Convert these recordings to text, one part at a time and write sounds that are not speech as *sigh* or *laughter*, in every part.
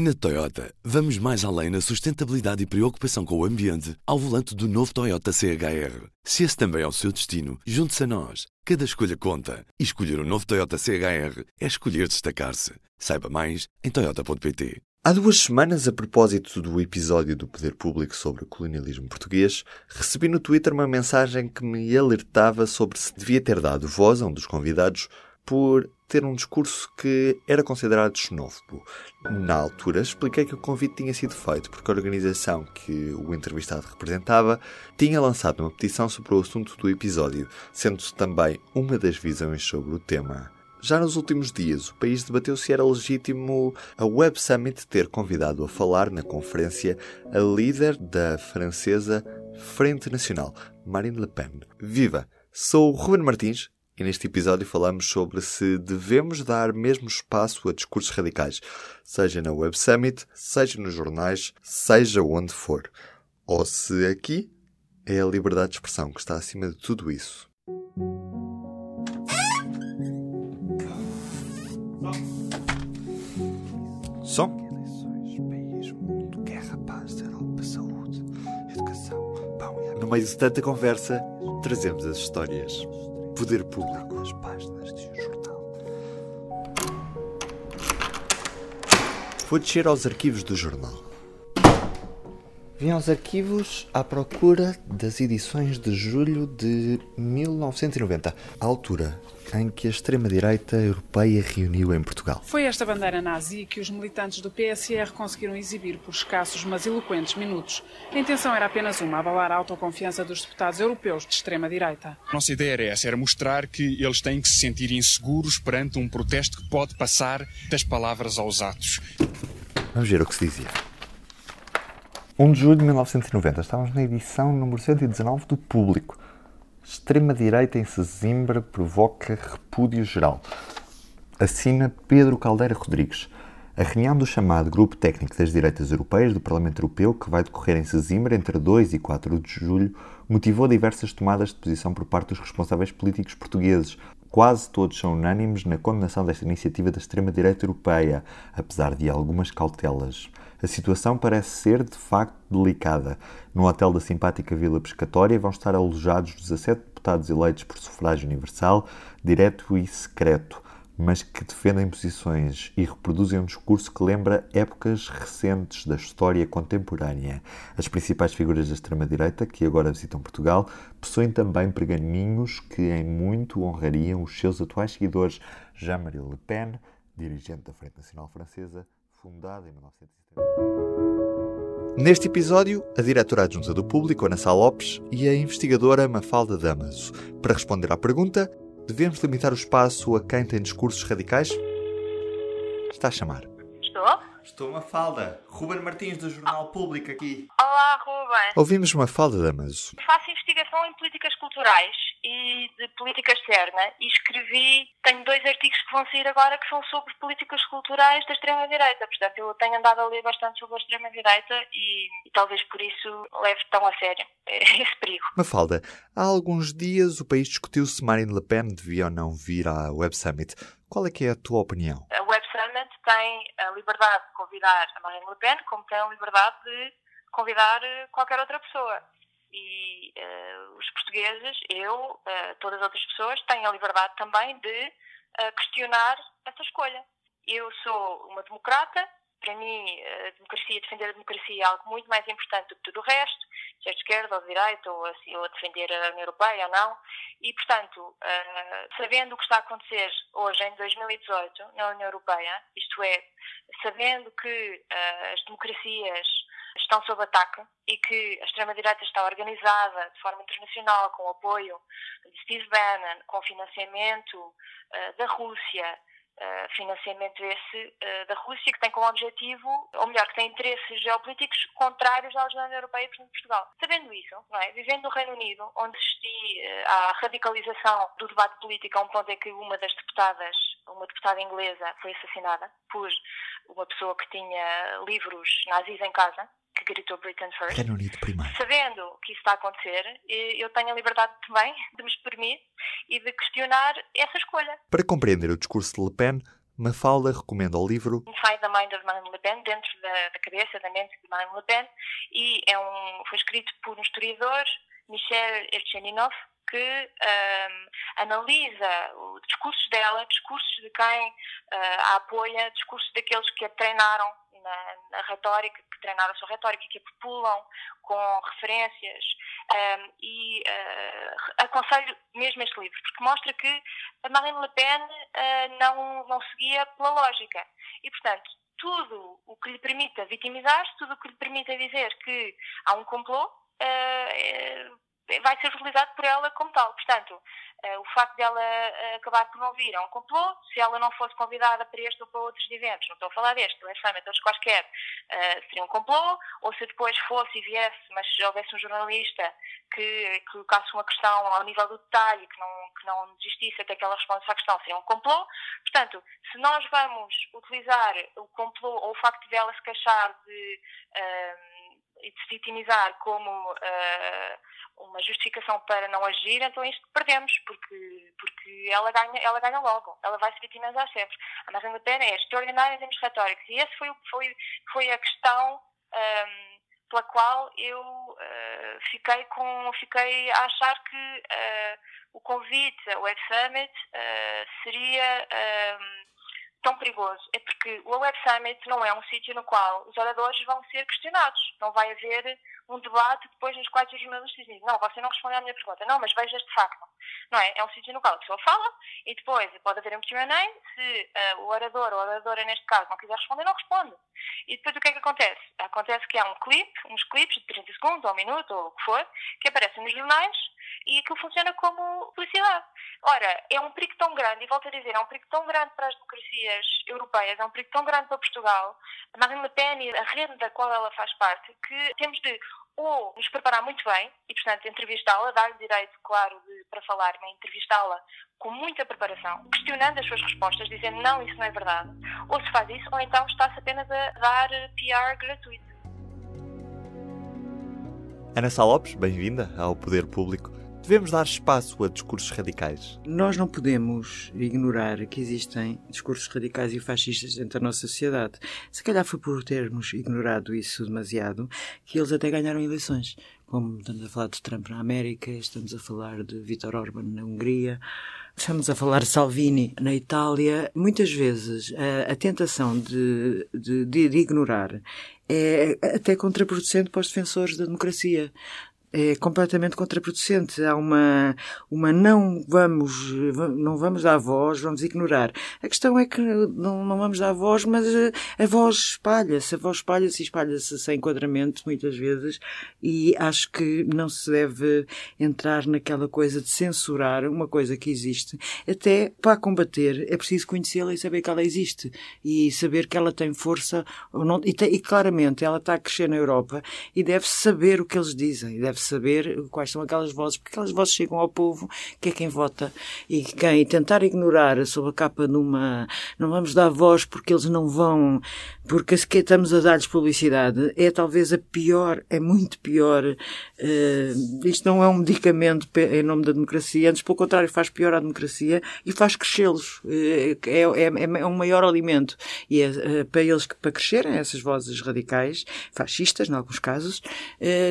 Na Toyota, vamos mais além na sustentabilidade e preocupação com o ambiente ao volante do novo Toyota CHR. Se esse também é o seu destino, junte-se a nós. Cada escolha conta. E escolher o um novo Toyota CHR é escolher destacar-se. Saiba mais em Toyota.pt. Há duas semanas, a propósito do episódio do Poder Público sobre o colonialismo português, recebi no Twitter uma mensagem que me alertava sobre se devia ter dado voz a um dos convidados por ter um discurso que era considerado xenófobo. Na altura, expliquei que o convite tinha sido feito porque a organização que o entrevistado representava tinha lançado uma petição sobre o assunto do episódio, sendo também uma das visões sobre o tema. Já nos últimos dias, o país debateu se era legítimo a Web Summit ter convidado a falar na conferência a líder da francesa Frente Nacional, Marine Le Pen. Viva! Sou o Ruben Martins e neste episódio falamos sobre se devemos dar mesmo espaço a discursos radicais, seja na Web Summit, seja nos jornais, seja onde for. Ou se aqui é a liberdade de expressão que está acima de tudo isso. Som. No meio de tanta conversa, trazemos as histórias. Poder Público. As páginas de um jornal. Vou descer aos arquivos do jornal. Vim aos arquivos à procura das edições de julho de 1990, a altura em que a extrema-direita europeia reuniu em Portugal. Foi esta bandeira nazi que os militantes do PSR conseguiram exibir por escassos mas eloquentes minutos. A intenção era apenas uma, abalar a autoconfiança dos deputados europeus de extrema-direita. Nossa ideia era essa, era mostrar que eles têm que se sentir inseguros perante um protesto que pode passar das palavras aos atos. Vamos ver o que se dizia. 1 de julho de 1990, estávamos na edição número 119 do Público. Extrema-direita em Sesimbra provoca repúdio geral. Assina Pedro Caldeira Rodrigues. A reunião do chamado Grupo Técnico das Direitas Europeias do Parlamento Europeu, que vai decorrer em Sesimbra entre 2 e 4 de julho, motivou diversas tomadas de posição por parte dos responsáveis políticos portugueses. Quase todos são unânimes na condenação desta iniciativa da extrema-direita europeia, apesar de algumas cautelas. A situação parece ser, de facto, delicada. No hotel da simpática Vila Pescatória vão estar alojados 17 deputados eleitos por sufrágio universal, direto e secreto, mas que defendem posições e reproduzem um discurso que lembra épocas recentes da história contemporânea. As principais figuras da extrema-direita, que agora visitam Portugal, possuem também pergaminhos que em muito honrariam os seus atuais seguidores. Jean-Marie Le Pen, dirigente da Frente Nacional Francesa, fundada em 1970. Neste episódio, a diretora adjunta do Público, Ana Lopes, e a investigadora Mafalda Damaso. Para responder à pergunta, devemos limitar o espaço a quem tem discursos radicais? Está a chamar. Estou? Estou Mafalda. Ruben Martins, do Jornal Público, aqui. Olá, Ruben. Ouvimos Mafalda Damaso. Faço investigação em políticas culturais e de política externa e escrevi, tenho dois artigos que vão sair agora que são sobre políticas culturais da extrema-direita. Portanto, eu tenho andado a ler bastante sobre a extrema-direita e, e, talvez por isso leve tão a sério *laughs* esse perigo. Mafalda, há alguns dias o país discutiu se Marine Le Pen devia ou não vir à Web Summit. Qual é que é a tua opinião? A Web tem a liberdade de convidar a Marine Le Pen, como tem a liberdade de convidar qualquer outra pessoa. E uh, os portugueses, eu, uh, todas as outras pessoas, têm a liberdade também de uh, questionar essa escolha. Eu sou uma democrata, para mim, a democracia, defender a democracia é algo muito mais importante do que tudo o resto, seja de esquerda ou de direita, ou, assim, ou a defender a União Europeia ou não. E, portanto, uh, sabendo o que está a acontecer hoje, em 2018, na União Europeia, isto é, sabendo que uh, as democracias estão sob ataque e que a extrema-direita está organizada de forma internacional com o apoio de Steve Bannon, com financiamento uh, da Rússia, Uh, financiamento esse uh, da Rússia, que tem como objetivo, ou melhor, que tem interesses geopolíticos contrários à União Europeia e, portanto, Portugal. Sabendo isso, é? vivendo no Reino Unido, onde assisti uh, à radicalização do debate político a um ponto em que uma das deputadas, uma deputada inglesa, foi assassinada por uma pessoa que tinha livros nazis em casa, que gritou Britain First. Reino Unido primeiro. Sabendo que isso está a acontecer, eu tenho a liberdade também *laughs* de me exprimir e de questionar essa escolha. Para compreender o discurso de Le Pen, Mafalda recomenda o livro Inside the Mind of Marine Le Pen, dentro da, da cabeça, da mente de Marine Le Pen, e é um, foi escrito por um historiador, Michel Ercheninov, que um, analisa os discursos dela, discursos de quem uh, a apoia, discursos daqueles que a treinaram na, na, retórica, que treinaram a sua retórica, que a populam com referências. Um, e uh, aconselho mesmo este livro, porque mostra que a Marine Le Pen uh, não, não seguia pela lógica. E, portanto, tudo o que lhe permita vitimizar-se, tudo o que lhe permita dizer que há um complô, uh, vai ser utilizado por ela como tal. Portanto, uh, o facto dela uh, acabar por não vir é um complô. Se ela não fosse convidada para este ou para outros eventos, não estou a falar deste, do Summit, todos quaisquer, uh, seria um complô. Ou se depois fosse e viesse, mas houvesse um jornalista que colocasse uma questão ao nível do detalhe, que não, que não desistisse até que ela respondesse à questão, seria um complô. Portanto, se nós vamos utilizar o complô ou o facto dela se queixar de e de se vitimizar como uh, uma justificação para não agir, então isto perdemos, porque, porque ela, ganha, ela ganha logo, ela vai se vitimizar sempre. A Marine Le Pen é extraordinária em termos retóricos e essa foi, foi, foi a questão um, ehm, pela qual eu uh, fiquei, com, fiquei a achar que uh, o convite ao Web Summit seria ehm, tão perigoso é porque o Web Summit não é um sítio no qual os oradores vão ser questionados. Não vai haver um debate depois nos quais os jornalistas dizem não, você não respondeu à minha pergunta. Não, mas veja este facto. Não é? É um sítio no qual a pessoa fala e depois pode haver um Q&A. Se uh, o orador ou a oradora, neste caso, não quiser responder, não responde. E depois o que é que acontece? Acontece que há um clipe, uns clipes de 30 segundos ou um minuto ou o que for, que aparecem nos jornais e aquilo funciona como publicidade. Ora, é um perigo tão grande, e volto a dizer, é um perigo tão grande para as democracias europeias, é um perigo tão grande para Portugal, a Marine Le Pen e a rede da qual ela faz parte, que temos de ou nos preparar muito bem e, portanto, entrevistá-la, dar-lhe direito, claro, de, para falar, mas entrevistá-la com muita preparação, questionando as suas respostas, dizendo não, isso não é verdade, ou se faz isso, ou então está-se apenas a dar PR gratuito. Ana Sá Lopes, bem-vinda ao Poder Público devemos dar espaço a discursos radicais? Nós não podemos ignorar que existem discursos radicais e fascistas dentro da nossa sociedade. Se calhar foi por termos ignorado isso demasiado que eles até ganharam eleições. Como estamos a falar de Trump na América, estamos a falar de Viktor Orban na Hungria, Estamos a falar de Salvini na Itália. Muitas vezes a, a tentação de, de, de, ignorar é até contraproducente para os defensores da democracia é completamente contraproducente. Há uma, uma não vamos, não vamos dar voz, vamos ignorar. A questão é que não, não vamos dar voz, mas a, a voz espalha-se, a voz espalha-se e espalha-se sem enquadramento muitas vezes e acho que não se deve entrar naquela coisa de censurar uma coisa que existe. Até para combater é preciso conhecê-la e saber que ela existe e saber que ela tem força ou não, e, tem, e claramente ela está a crescer na Europa e deve saber o que eles dizem, deve deve saber quais são aquelas vozes, porque aquelas vozes chegam ao povo, que é quem vota. E quem tentar ignorar sob a capa de uma. Não vamos dar voz porque eles não vão. Porque se estamos a dar-lhes publicidade, é talvez a pior, é muito pior. Uh, isto não é um medicamento em nome da democracia, antes, pelo contrário, faz pior à democracia e faz crescê-los. Uh, é, é, é, um maior alimento. E é uh, para eles, para crescerem, essas vozes radicais, fascistas, em alguns casos,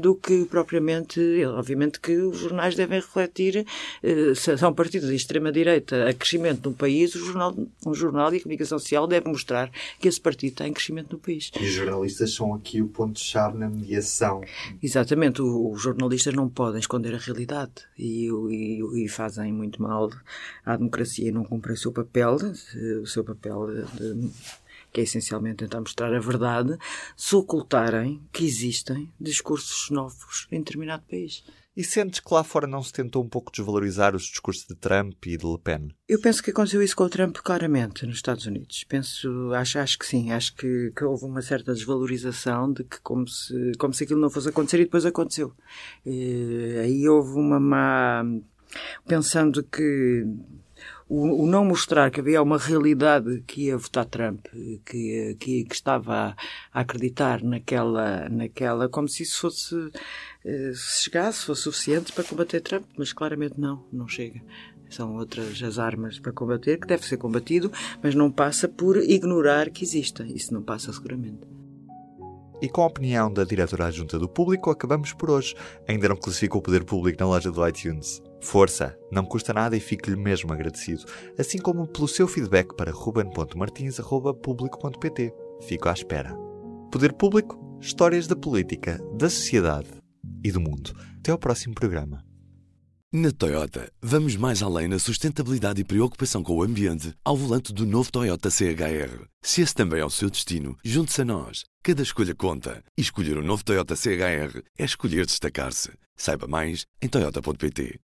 do que propriamente obviamente, obviamente que os jornais devem refletir, eh, se são partidos de extrema-direita a crescimento no país, o jornal, um jornal e a comunicação social deve mostrar que esse partido está em crescimento no país. E os jornalistas são aqui o ponto-chave na mediação. Exatamente, os jornalistas não podem esconder a realidade e, e, e fazem muito mal à democracia e não cumprem o seu papel, o seu papel de, que é essencialmente tentar mostrar a verdade, se ocultarem que existem discursos novos em determinado país. E sentes que lá fora não se tentou um pouco desvalorizar os discursos de Trump e de Le Pen? Eu penso que aconteceu isso com o Trump claramente nos Estados Unidos. Penso, acho, acho que sim. Acho que, que houve uma certa desvalorização de que como se, como se aquilo não fosse acontecer e depois aconteceu. E, aí houve uma má... Pensando que o, o, não mostrar que havia uma realidade que ia votar Trump, que, que, que estava a, acreditar naquela, naquela, como se isso fosse, eh, se chegasse, fosse suficiente para combater Trump, mas claramente não, não chega. são outras as armas para combater, que deve ser combatido, mas não passa por ignorar que exista. Isso não passa seguramente. E com a opinião da diretora adjunta do público, acabamos por hoje. Ainda não classificou o poder público na loja do iTunes. Força! Não custa nada e fico-lhe mesmo agradecido. Assim como pelo seu feedback para ruben.martins.público.pt. Fico à espera. Poder Público, histórias da política, da sociedade e do mundo. Até ao próximo programa. Na Toyota, vamos mais além na sustentabilidade e preocupação com o ambiente ao volante do novo Toyota CHR. Se esse também é o seu destino, junte-se a nós. Cada escolha conta. E escolher o um novo Toyota CHR é escolher destacar-se. Saiba mais em Toyota.pt.